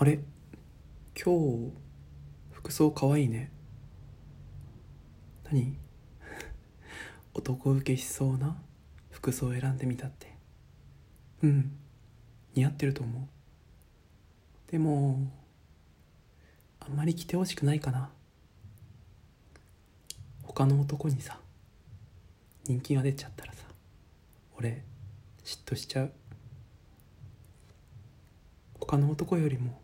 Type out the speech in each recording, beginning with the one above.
あれ？今日服装かわいいね。何？男受けしそうな服装を選んでみたって。うん。似合ってると思う。でもあんまり着てほしくないかな。他の男にさ人気が出ちゃったらさ俺嫉妬しちゃう。他の男よりも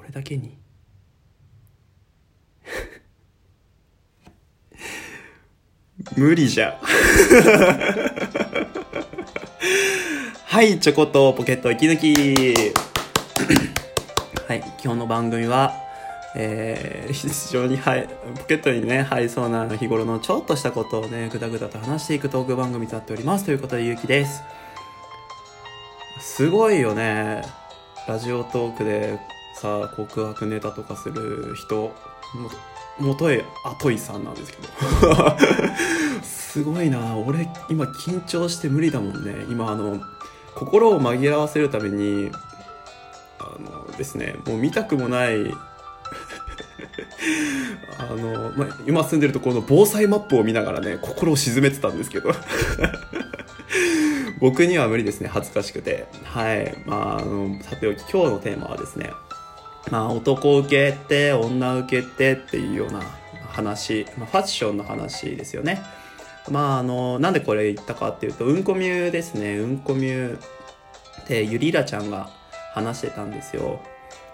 俺だけに。無理じゃ。はいチョコとポケット息抜き。はい今日の番組はえー、非常にはいポケットにね入りそうな日頃のちょっとしたことをねぐだぐだと話していくトーク番組となっております。ということでゆうきです。すごいよね。ラジオトークでさ告白ネタとかする人ももとえあといさんなんですけど。すごいな。俺今緊張して無理だもんね。今あの心を紛らわせるためにあのですねもう見たくもない あの、まあ、今住んでるところの防災マップを見ながらね心を沈めてたんですけど。僕には無理ですね。恥ずかしくて。はい。まああのさておき今日のテーマはですねまあ男受けって女受けってっていうような話、まあ、ファッションの話ですよね。まああのなんでこれ言ったかっていうとうんこみゅですね。うんこみゅでゆりらちゃんが話してたんですよ。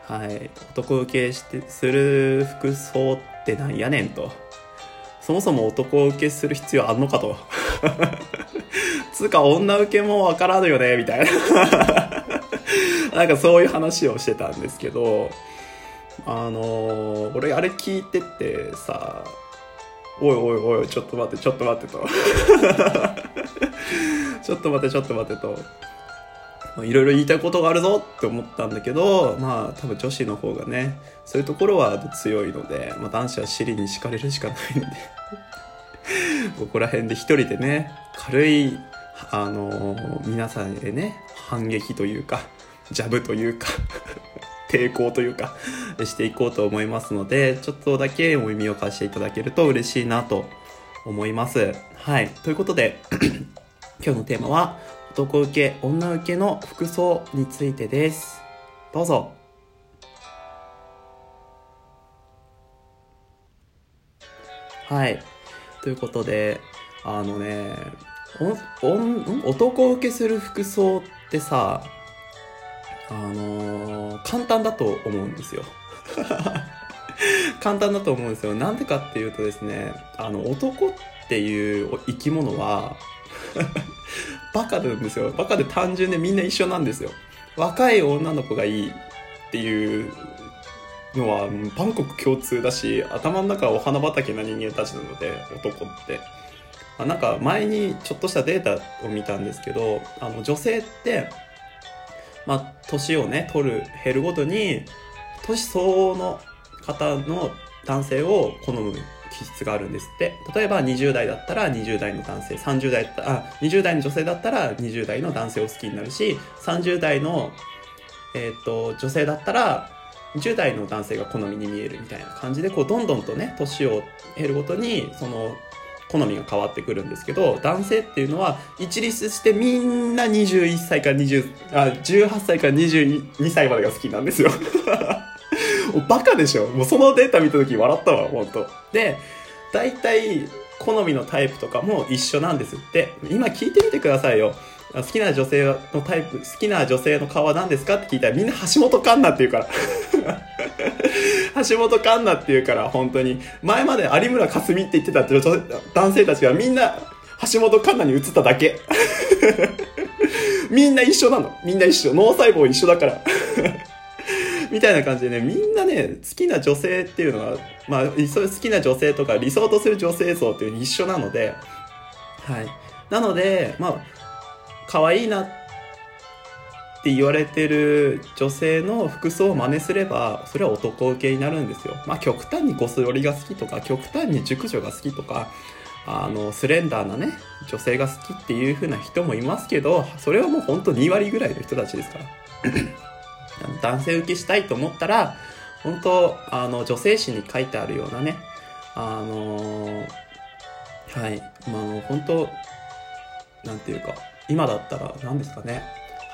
はい。男受けしてする服装ってなんやねんと。そもそも男受けする必要あんのかと。つうか女受けもわからぬよねみたいな。なんかそういう話をしてたんですけどあのー、俺あれ聞いててさおいおいおいちょっと待ってちょっと待ってと。ちょっと待ってちょっと待ってと。いろいろ言いたいことがあるぞって思ったんだけどまあ多分女子の方がねそういうところは強いので、まあ、男子は尻に敷かれるしかないので。ここら辺で一人でね軽いあのー、皆さんへね反撃というかジャブというか 抵抗というかしていこうと思いますのでちょっとだけお耳を貸していただけると嬉しいなと思います。はい。ということで 今日のテーマは男受け女受けの服装についてです。どうぞ。はい。ということであのねおお男受けする服装ってさあのー、簡単だと思うんですよ。簡単だと思うんですよ。なんでかっていうとですねあの男っていう生き物は バカなんですよ。バカで単純でみんな一緒なんですよ。若い女の子がいいっていうのは万国共通だし頭の中はお花畑な人間たちなので男って。なんか前にちょっとしたデータを見たんですけどあの女性ってまあ年をね取る減るごとに年相応の方の男性を好む気質があるんですって。例えば20代だったら20代の男性30代だったあ20代の女性だったら20代の男性を好きになるし30代の、えーと、女性だったら10代の男性が好みに見えるみたいな感じでこうどんどんとね年を経るごとにその好みが変わってくるんですけど男性っていうのは一律してみんな21歳から20あ18歳から22歳までが好きなんですよ もうバカでしょもうそのデータ見た時笑ったわ、本当で、大体、好みのタイプとかも一緒なんですって。今聞いてみてくださいよ。好きな女性のタイプ、好きな女性の顔は何ですかって聞いたらみんな橋本環奈って言うから。橋本環奈って言うから、本当に。前まで有村架純って言ってた男性たちがみんな橋本環奈に移っただけ。みんな一緒なの。みんな一緒。脳細胞一緒だから。みたいな感じでね、みんなね、好きな女性っていうのは、まあ、そういう好きな女性とか理想とする女性像っていうのに一緒なので、はい。なので、まあ、可愛いなって言われてる女性の服装を真似すれば、それは男受けになるんですよ。まあ、極端にゴスロリが好きとか、極端に熟女が好きとか、あの、スレンダーなね、女性が好きっていう風な人もいますけど、それはもうほんと2割ぐらいの人たちですから。男性受けしたいと思ったら、本当あの、女性誌に書いてあるようなね、あのはい、まあ、の、本当なんていうか、今だったら何ですかね、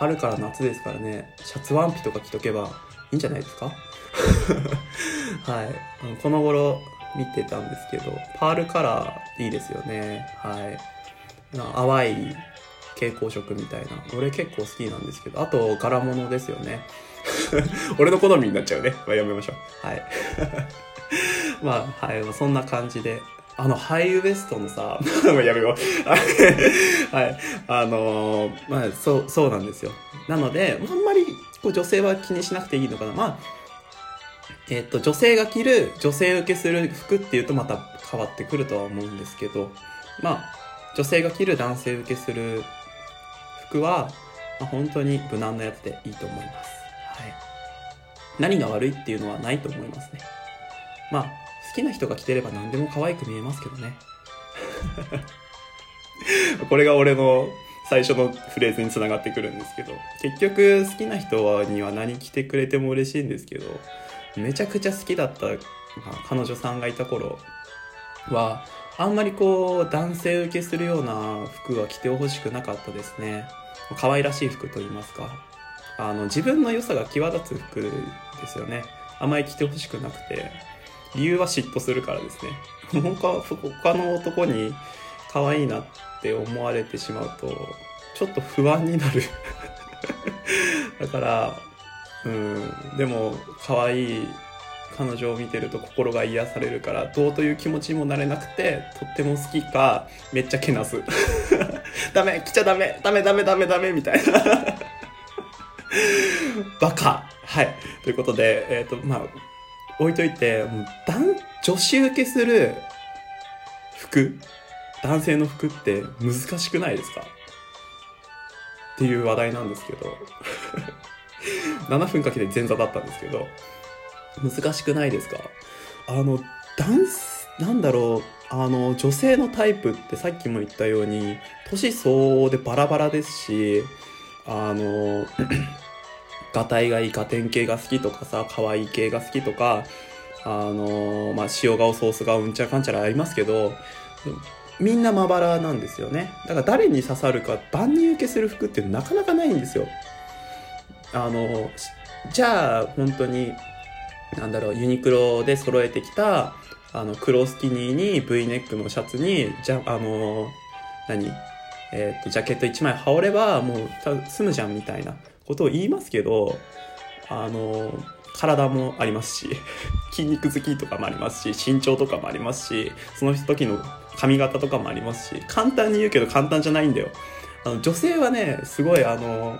春から夏ですからね、シャツワンピとか着とけばいいんじゃないですか？はい。この頃見てたんですけど、パールカラーいいですよね。はい。淡い蛍光色みたいな。俺結構好きなんですけど、あと柄物ですよね。俺の好みになっちゃうね。まあ、やめましょう。はい。まあ、はい。そんな感じで。あの、ハイウエストのさ、やめよう。はい。あのー、まあ、そう、そうなんですよ。なので、あんまり、こう、女性は気にしなくていいのかな。まあ、えっ、と、女性が着る、女性受けする服っていうとまた変わってくるとは思うんですけど、まあ、女性が着る男性受けする服は、まあ、本当に無難なやつでいいと思います。はい。何が悪いっていうのはないと思いますね。まあ、好きな人が着てれば何でも可愛く見えますけどね。これが俺の最初のフレーズにつながってくるんですけど、結局好きな人には何着てくれても嬉しいんですけど、めちゃくちゃ好きだった、まあ、彼女さんがいた頃は、あんまりこう男性受けするような服は着てほしくなかったですね。可愛らしい服と言いますか。あの、自分の良さが際立つ服ですよね。あまり着てほしくなくて。理由は嫉妬するからですね。他、他の男に可愛いなって思われてしまうと、ちょっと不安になる。だから、うん、でも、可愛い彼女を見てると心が癒されるからどうという気持ちにもなれなくてとっても好きかめっちゃけなす。ダメ来ちゃダメダメダメダメダメみたいな。バカ。はい。ということでえっ、ー、とまあ置いといてもう女子受けする服男性の服って難しくないですか？っていう話題なんですけど。7分かけて前座だったんですけど。難しくないですか？あの、ダンス、なんだろう、あの、女性のタイプってさっきも言ったように、年相応でバラバラですし、あの、ガタイがいい、ガテン系が好きとかさ、可愛い系が好きとか、あの、まあ、塩顔、ソース顔、うんちゃかんちゃらありますけど、みんなまばらなんですよね。だから誰に刺さるか万人受けする服ってなかなかないんですよ。あの、じゃあ本当になんだろう、ユニクロで揃えてきた、あの、黒スキニーに V ネックのシャツに、じゃ、あの、何？えっ、と、ジャケット1枚羽織れば、もう、済むじゃんみたいなことを言いますけど、あの、体もありますし、筋肉好きとかもありますし、身長とかもありますし、その時の髪型とかもありますし、簡単に言うけど簡単じゃないんだよ。あの、女性はね、すごいあの、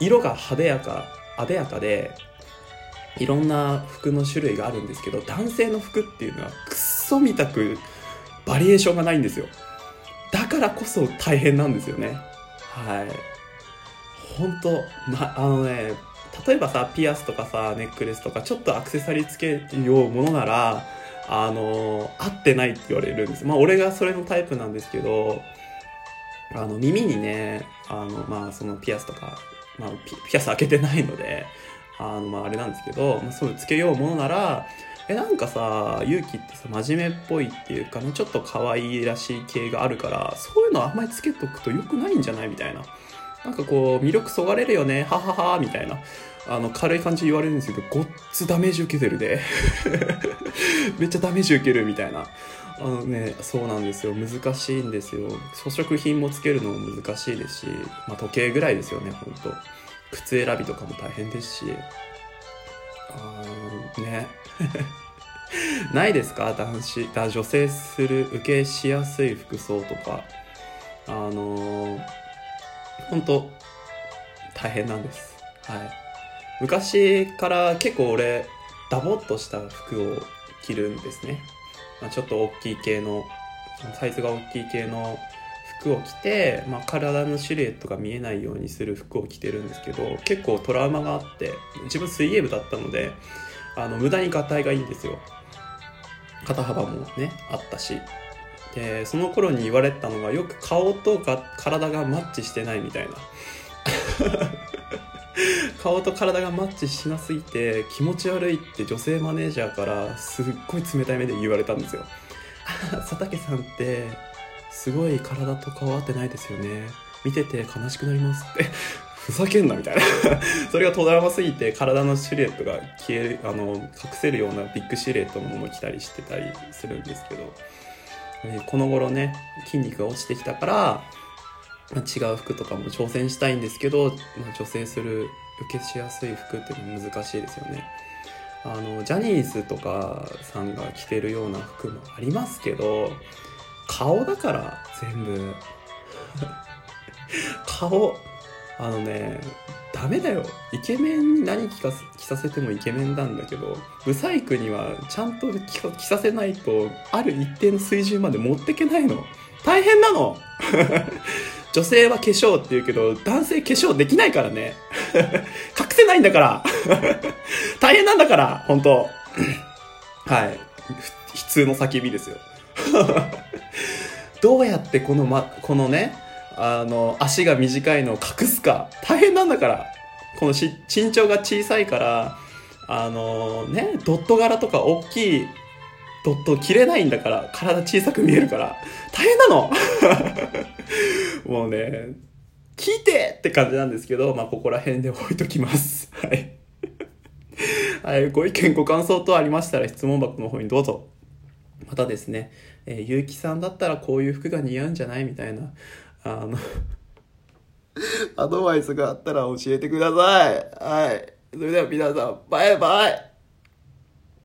色が派手やか、あでやかで、いろんな服の種類があるんですけど男性の服っていうのはくっそみたくバリエーションがないんですよ。だからこそ大変なんですよね。はい。本当なあのね例えばさピアスとかさネックレスとかちょっとアクセサリーつけようものならあの合ってないって言われるんですまあ俺がそれのタイプなんですけどあの耳にねあのまあそのピアスとか、まあ、ピアス開けてないのであの、まあ、あれなんですけど、まあ、そういうつけようものなら、え、なんかさ、勇気ってさ、真面目っぽいっていうかね、ちょっと可愛いらしい系があるから、そういうのあんまりつけとくと良くないんじゃない？みたいな。なんかこう、魅力そがれるよね、ははは、みたいな。あの、軽い感じ言われるんですけど、ごっつダメージ受けてるで。めっちゃダメージ受けるみたいな。あのね、そうなんですよ。難しいんですよ。装飾品もつけるのも難しいですし、まあ時計ぐらいですよね、ほんと。靴選びとかも大変ですし、あね。ないですか？男子、だ女性する、受けしやすい服装とか。あのー、本当大変なんです。はい。昔から結構俺、ダボっとした服を着るんですね。まあ、ちょっと大きい系の、サイズが大きい系の服を着て、まあ、体のシルエットが見えないようにする服を着てるんですけど結構トラウマがあって自分水泳部だったのであの無駄に合体がいいんですよ肩幅もねあったしでその頃に言われたのがよく顔とか体がマッチしてないみたいな。顔と体がマッチしなすぎて気持ち悪いって女性マネージャーからすっごい冷たい目で言われたんですよ。佐竹さんってすごい体と顔合ってないですよね。見てて悲しくなりますって。ふざけんなみたいな。それが戸らますぎて体のシルエットが消えるあの隠せるようなビッグシルエットのものを着たりしてたりするんですけど。この頃ね筋肉が落ちてきたから、違う服とかも挑戦したいんですけど、ま、女性する受けしやすい服っていうのは難しいですよね。あのジャニーズとかさんが着てるような服もありますけど顔だから全部 顔。あのねダメだよ。イケメンに何着か着させてもイケメンなんだけどブサイクにはちゃんと着させないとある一定の水準まで持ってけないの。大変なの。女性は化粧って言うけど男性化粧できないからね。隠せないんだから。大変なんだから本当。はい。悲痛の叫びですよ。どうやってこのまこのねあの、足が短いのを隠すか。大変なんだから。このし身長が小さいから、あのね、ドット柄とか大きいドット着れないんだから、体小さく見えるから、大変なの もうね、聞いてって感じなんですけど、まあ、ここら辺で置いときます。はい。はい、ご意見、ご感想等ありましたら質問箱の方にどうぞ。またですね、えー、ゆうきさんだったらこういう服が似合うんじゃない？みたいな、あのアドバイスがあったら教えてください。はい。それでは皆さん、バイバイ